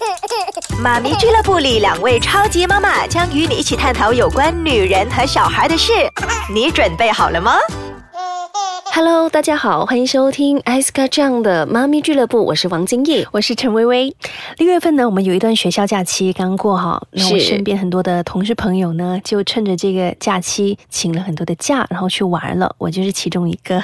妈咪俱乐部里，两位超级妈妈将与你一起探讨有关女人和小孩的事。你准备好了吗？Hello，大家好，欢迎收听艾斯卡这样的妈咪俱乐部，我是王金义，我是陈薇薇。六月份呢，我们有一段学校假期刚过哈，那我身边很多的同事朋友呢，就趁着这个假期请了很多的假，然后去玩了，我就是其中一个。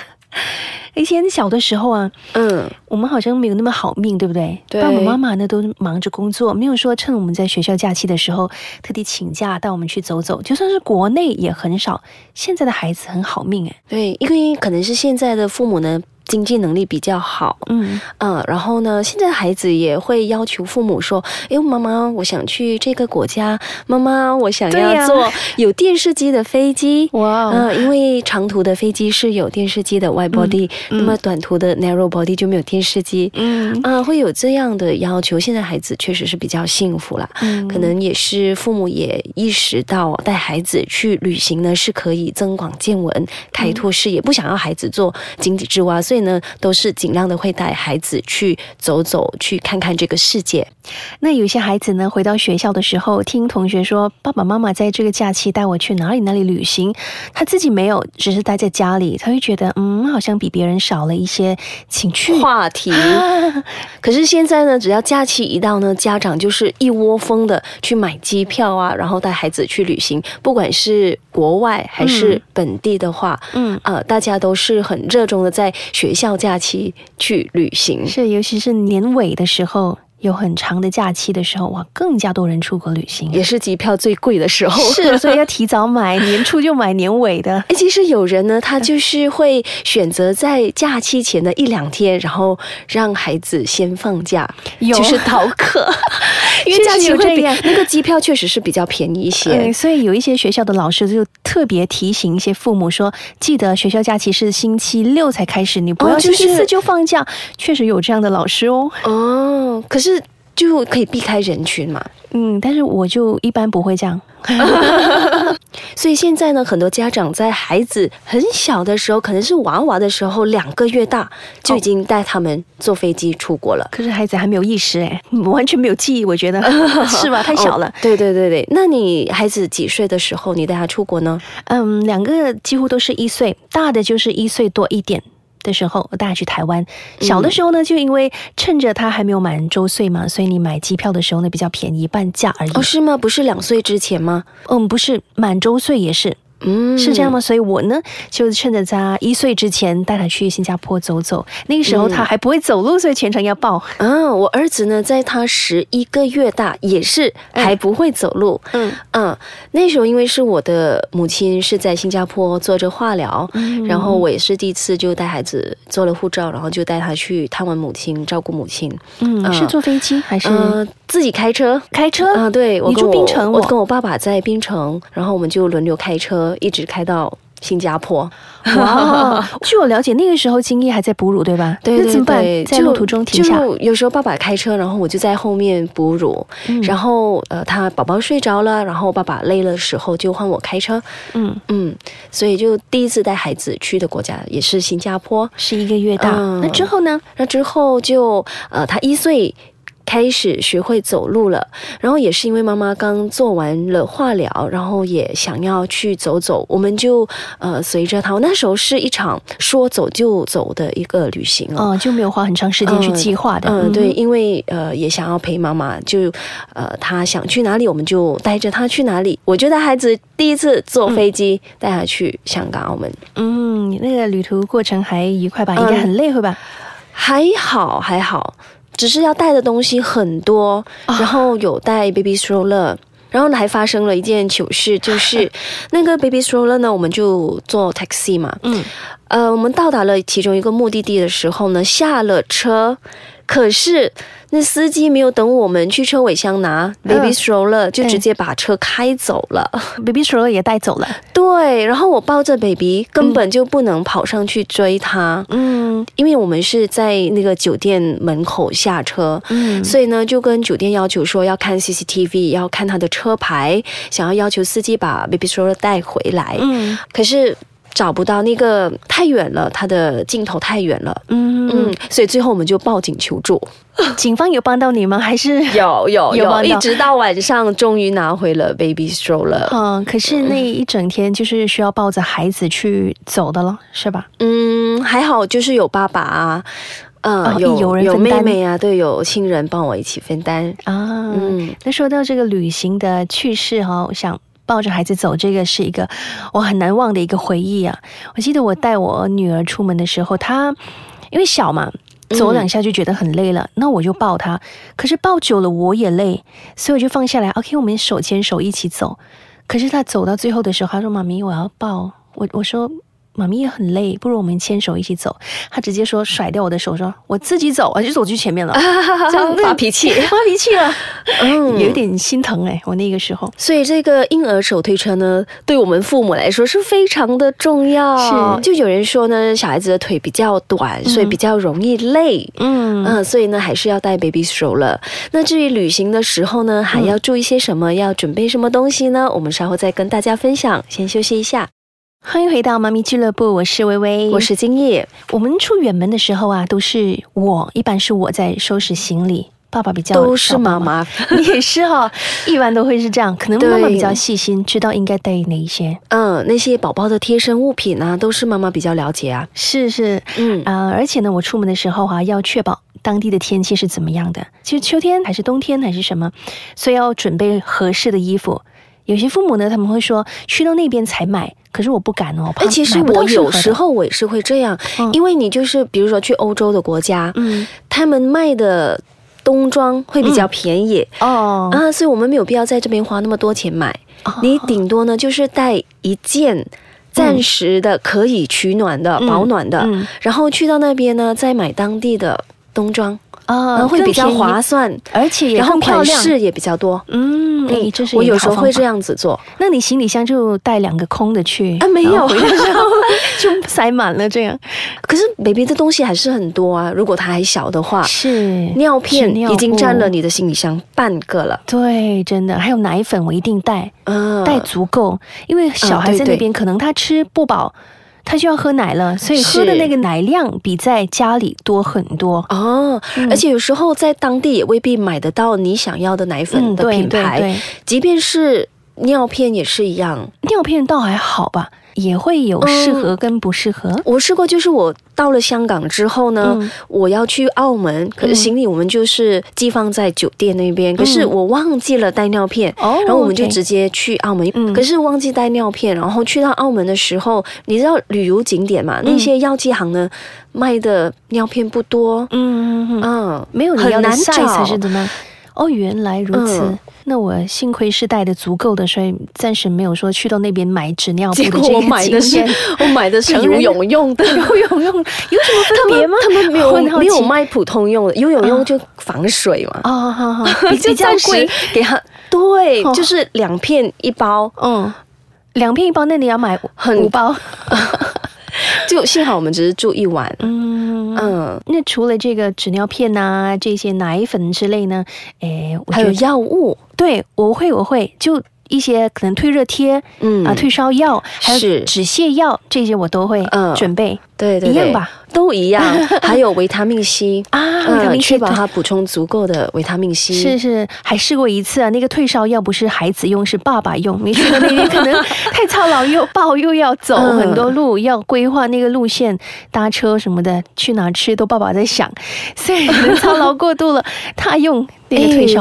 以前小的时候啊，嗯，我们好像没有那么好命，对不对？对。爸爸妈妈呢都忙着工作，没有说趁我们在学校假期的时候特地请假带我们去走走。就算是国内也很少。现在的孩子很好命哎。对，因为可能是现在的父母呢。经济能力比较好，嗯嗯，然后呢，现在孩子也会要求父母说：“哎，妈妈，我想去这个国家，妈妈，我想要坐 有电视机的飞机。”哇，嗯，因为长途的飞机是有电视机的 wide body，那么短途的 narrow body 就没有电视机。嗯啊，会有这样的要求。现在孩子确实是比较幸福了，可能也是父母也意识到带孩子去旅行呢是可以增广见闻、开拓视野，不想要孩子做井底之蛙，所以。呢，都是尽量的会带孩子去走走，去看看这个世界。那有些孩子呢，回到学校的时候，听同学说爸爸妈妈在这个假期带我去哪里哪里旅行，他自己没有，只是待在家里，他会觉得嗯，好像比别人少了一些情趣话题。可是现在呢，只要假期一到呢，家长就是一窝蜂的去买机票啊，然后带孩子去旅行，不管是国外还是本地的话，嗯啊，大家都是很热衷的在学。学校假期去旅行是，尤其是年尾的时候，有很长的假期的时候，哇，更加多人出国旅行，也是机票最贵的时候。是，所以要提早买，年初就买年尾的。哎，其实有人呢，他就是会选择在假期前的一两天，然后让孩子先放假，就是逃课。因为假期会比，那个机票确实是比较便宜一些，所以有一些学校的老师就特别提醒一些父母说，记得学校假期是星期六才开始，你不要星期四就放假。确实有这样的老师哦。哦，可是。就可以避开人群嘛，嗯，但是我就一般不会这样，所以现在呢，很多家长在孩子很小的时候，可能是娃娃的时候，两个月大就已经带他们坐飞机出国了。可是孩子还没有意识哎，完全没有记忆，我觉得 是吧？太小了。对对对对，那你孩子几岁的时候你带他出国呢？嗯，两个几乎都是一岁，大的就是一岁多一点。的时候，我带他去台湾。小的时候呢，就因为趁着他还没有满周岁嘛，所以你买机票的时候呢比较便宜，半价而已。哦，是吗？不是两岁之前吗？嗯，不是，满周岁也是。嗯，是这样吗？所以我呢，就趁着他一岁之前带他去新加坡走走。那个时候他还不会走路，所以全程要抱。嗯，我儿子呢，在他十一个月大，也是还不会走路。嗯嗯，那时候因为是我的母亲是在新加坡做着化疗，然后我也是第一次就带孩子做了护照，然后就带他去探望母亲，照顾母亲。嗯，是坐飞机还是自己开车？开车啊，对，我住槟城，我跟我爸爸在槟城，然后我们就轮流开车。一直开到新加坡。哇！据我了解，那个时候金毅还在哺乳，对吧？对对对，在路途中停下。就有时候爸爸开车，然后我就在后面哺乳。然后呃，他宝宝睡着了，然后爸爸累了的时候就换我开车。嗯嗯，所以就第一次带孩子去的国家也是新加坡，是一个月大。那之后呢？那之后就呃，他一岁。开始学会走路了，然后也是因为妈妈刚做完了化疗，然后也想要去走走，我们就呃随着他。那时候是一场说走就走的一个旅行哦，就没有花很长时间去计划的。嗯，对，因为呃也想要陪妈妈，就呃她想去哪里，我们就带着她去哪里。我觉得孩子第一次坐飞机带她去香港、澳门，嗯，那个旅途过程还愉快吧？应该很累会吧？还好，还好。只是要带的东西很多，然后有带 baby stroller，然后呢还发生了一件糗事，就是 那个 baby stroller 呢，我们就坐 taxi 嘛，嗯，呃，我们到达了其中一个目的地的时候呢，下了车，可是。那司机没有等我们去车尾箱拿 baby stroller，就直接把车开走了，baby stroller 也带走了。对，然后我抱着 baby，根本就不能跑上去追他。嗯，因为我们是在那个酒店门口下车，嗯，所以呢就跟酒店要求说要看 CCTV，要看他的车牌，想要要求司机把 baby stroller 带回来。嗯，可是。找不到那个太远了，他的镜头太远了，嗯嗯，所以最后我们就报警求助。警方有帮到你吗？还是有有有，一直到晚上终于拿回了 baby stroller。嗯，可是那一整天就是需要抱着孩子去走的了，是吧？嗯，还好，就是有爸爸啊，嗯，有有人有妹妹啊，对，有亲人帮我一起分担啊。嗯，那说到这个旅行的趣事哈，我想。抱着孩子走，这个是一个我很难忘的一个回忆啊！我记得我带我女儿出门的时候，她因为小嘛，走两下就觉得很累了，那我就抱她。可是抱久了我也累，所以我就放下来。OK，我们手牵手一起走。可是她走到最后的时候，她说：“妈咪，我要抱。”我我说。妈咪也很累，不如我们牵手一起走。他直接说 甩掉我的手，说我自己走，我就走去前面了。这样发脾气，发脾气了，嗯，有点心疼哎，我那个时候。所以这个婴儿手推车呢，对我们父母来说是非常的重要。是，就有人说呢，小孩子的腿比较短，所以比较容易累。嗯嗯，所以呢，还是要带 baby stroller。那至于旅行的时候呢，还要注意些什么？要准备什么东西呢？我们稍后再跟大家分享。先休息一下。欢迎回到妈咪俱乐部，我是微微，我是金叶。我们出远门的时候啊，都是我，一般是我在收拾行李，爸爸比较都是妈妈，你 也是哈，一般都会是这样。可能妈妈比较细心，知道应该带哪一些。嗯，那些宝宝的贴身物品啊，都是妈妈比较了解啊。是是，嗯啊，而且呢，我出门的时候哈，要确保当地的天气是怎么样的，其实秋天还是冬天还是什么，所以要准备合适的衣服。有些父母呢，他们会说去到那边才买。可是我不敢哦，哎，其实我有时候我也是会这样，因为你就是比如说去欧洲的国家，嗯，他们卖的冬装会比较便宜。哦。啊，所以我们没有必要在这边花那么多钱买，你顶多呢就是带一件暂时的可以取暖的保暖的，然后去到那边呢再买当地的冬装。啊，会比较划算，而且然后款式也比较多。嗯，哎，这是我有时候会这样子做。那你行李箱就带两个空的去啊？没有，就塞满了这样。可是 baby 的东西还是很多啊。如果他还小的话，是尿片已经占了你的行李箱半个了。对，真的。还有奶粉，我一定带，带足够，因为小孩在那边可能他吃不饱。他就要喝奶了，所以喝的那个奶量比在家里多很多哦。而且有时候在当地也未必买得到你想要的奶粉的品牌，即便是尿片也是一样。尿片倒还好吧。也会有适合跟不适合。我试过，就是我到了香港之后呢，我要去澳门，可是行李我们就是寄放在酒店那边，可是我忘记了带尿片，然后我们就直接去澳门。可是忘记带尿片，然后去到澳门的时候，你知道旅游景点嘛？那些药剂行呢卖的尿片不多，嗯嗯，没有你要的 size 还是怎么？哦，原来如此。那我幸亏是带的足够的，所以暂时没有说去到那边买纸尿布的这个经验。我买的是游泳用的，游泳用有什么分别吗？他们没有 没有卖普通用的，游泳用就防水嘛。哦，好好，比较贵，给他对，就是两片一包。嗯，两片一包，那你要买五包。就幸好我们只是住一晚。嗯。嗯，那除了这个纸尿片呐，这些奶粉之类呢，诶，还有药物，对我会我会。就。一些可能退热贴，嗯。啊，退烧药，还有止泻药，这些我都会准备。对对，一样吧，都一样。还有维他命 C 啊，维他命 C，确保它补充足够的维他命 C。是是，还试过一次啊，那个退烧药不是孩子用，是爸爸用。没去到那边可能太操劳，又抱又要走很多路，要规划那个路线，搭车什么的，去哪吃都爸爸在想，所以操劳过度了，他用。哎，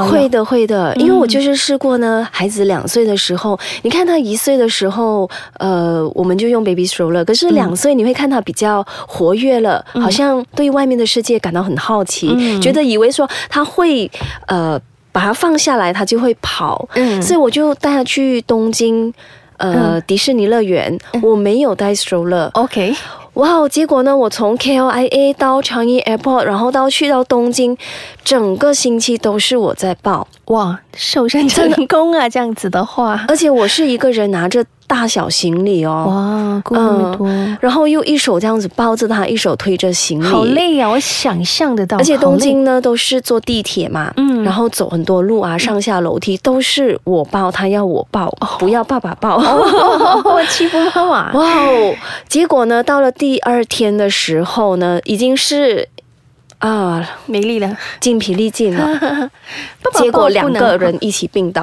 会的，会的，因为我就是试过呢。孩子两岁的时候，你看他一岁的时候，呃，我们就用 baby stroller。可是两岁，你会看他比较活跃了，好像对外面的世界感到很好奇，觉得以为说他会呃把它放下来，他就会跑。嗯，所以我就带他去东京，呃，迪士尼乐园。我没有带 stroller。OK。哇！结果呢？我从 KLIA 到长义 Airport，然后到去到东京，整个星期都是我在抱。哇，瘦身成功啊！这样子的话，而且我是一个人拿着大小行李哦，哇，过那么多，然后又一手这样子抱着他，一手推着行李，好累啊！我想象得到。而且东京呢都是坐地铁嘛，嗯，然后走很多路啊，上下楼梯都是我抱，他要我抱，不要爸爸抱，我欺负妈妈。哇哦！结果呢，到了第二天的时候呢，已经是。啊，没力了，精疲力尽了，结果两个人一起病倒。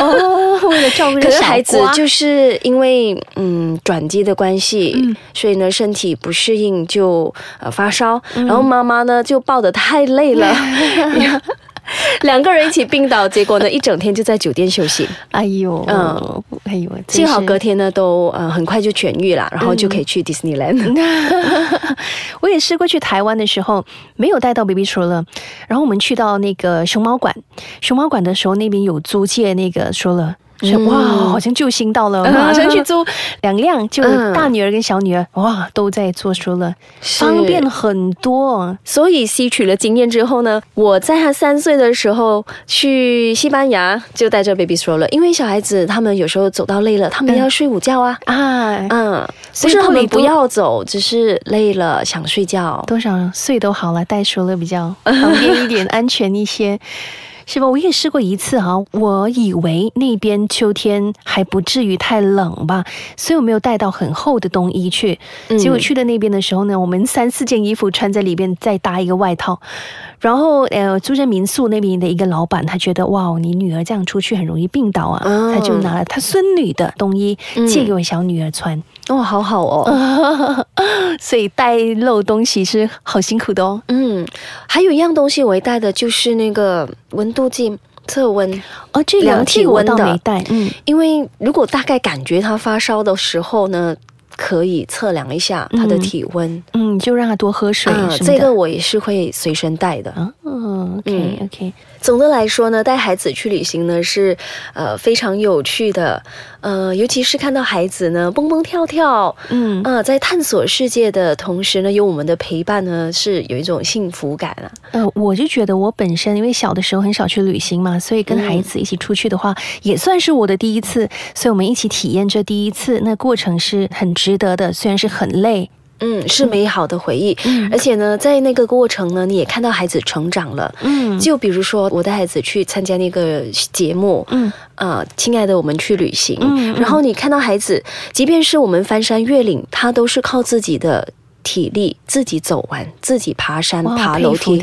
哦，为了照顾可是孩子就是因为嗯转机的关系，所以呢身体不适应就呃发烧，然后妈妈呢就抱得太累了。两个人一起病倒，结果呢，一整天就在酒店休息。哎呦，嗯，哎呦，幸好隔天呢，都呃很快就痊愈了，然后就可以去 Disneyland。我也试过去台湾的时候，没有带到 baby stroller，然后我们去到那个熊猫馆，熊猫馆的时候那边有租借那个 stroller。哇，好像救星到了，马上去租 两辆，就大女儿跟小女儿，哇，都在做书了，方便很多。所以吸取了经验之后呢，我在他三岁的时候去西班牙就带着 baby stroller，因为小孩子他们有时候走到累了，他们要睡午觉啊。啊。嗯，不是他们不要走，只是累了想睡觉，多少岁都好了，带 stroller 比较 方便一点，安全一些。是吧？我也试过一次哈，我以为那边秋天还不至于太冷吧，所以我没有带到很厚的冬衣去。结果去的那边的时候呢，我们三四件衣服穿在里边，再搭一个外套。然后呃，住在民宿那边的一个老板，他觉得哇，你女儿这样出去很容易病倒啊，他就拿了他孙女的冬衣借给我小女儿穿。哦，好好哦，所以带漏东西是好辛苦的哦。嗯，还有一样东西我带的就是那个温度计测温哦，这量体温的没带。嗯，因为如果大概感觉他发烧的时候呢，可以测量一下他的体温。嗯，就让他多喝水。这个我也是会随身带的。嗯，OK OK。总的来说呢，带孩子去旅行呢是呃非常有趣的，呃，尤其是看到孩子呢蹦蹦跳跳，嗯啊，在探索世界的同时呢，有我们的陪伴呢，是有一种幸福感啊。呃，我就觉得我本身因为小的时候很少去旅行嘛，所以跟孩子一起出去的话，也算是我的第一次，所以我们一起体验这第一次，那过程是很值得的，虽然是很累。嗯，是美好的回忆，而且呢，在那个过程呢，你也看到孩子成长了。嗯，就比如说我带孩子去参加那个节目，嗯，啊，亲爱的，我们去旅行。嗯，然后你看到孩子，即便是我们翻山越岭，他都是靠自己的体力自己走完，自己爬山爬楼梯。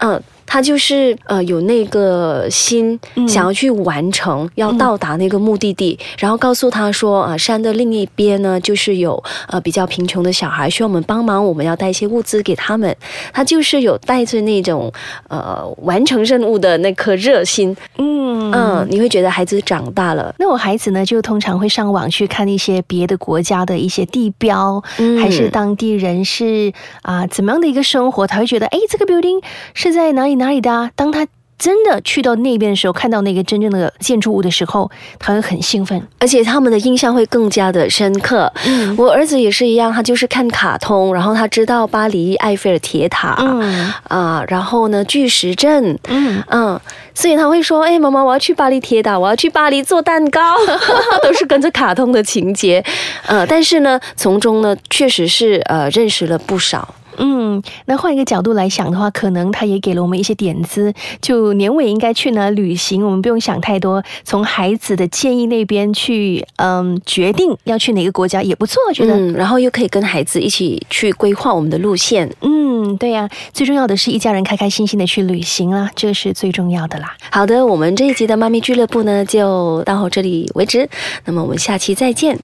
嗯。他就是呃有那个心，想要去完成，要到达那个目的地，然后告诉他说啊，山的另一边呢，就是有呃比较贫穷的小孩需要我们帮忙，我们要带一些物资给他们。他就是有带着那种呃完成任务的那颗热心，嗯嗯，你会觉得孩子长大了。那我孩子呢，就通常会上网去看一些别的国家的一些地标，还是当地人是啊怎么样的一个生活，他会觉得哎，这个 building 是在哪里？哪里的？当他真的去到那边的时候，看到那个真正的建筑物的时候，他会很兴奋，而且他们的印象会更加的深刻。嗯，我儿子也是一样，他就是看卡通，然后他知道巴黎埃菲尔铁塔，嗯啊，然后呢巨石阵，嗯嗯，所以他会说：“哎，妈妈，我要去巴黎铁塔，我要去巴黎做蛋糕。” 都是跟着卡通的情节，呃，但是呢，从中呢，确实是呃认识了不少。嗯，那换一个角度来想的话，可能他也给了我们一些点子。就年尾应该去哪旅行，我们不用想太多，从孩子的建议那边去，嗯，决定要去哪个国家也不错，我觉得。嗯，然后又可以跟孩子一起去规划我们的路线。嗯，对呀，最重要的是一家人开开心心的去旅行啦，这是最重要的啦。好的，我们这一集的妈咪俱乐部呢，就到这里为止。那么我们下期再见。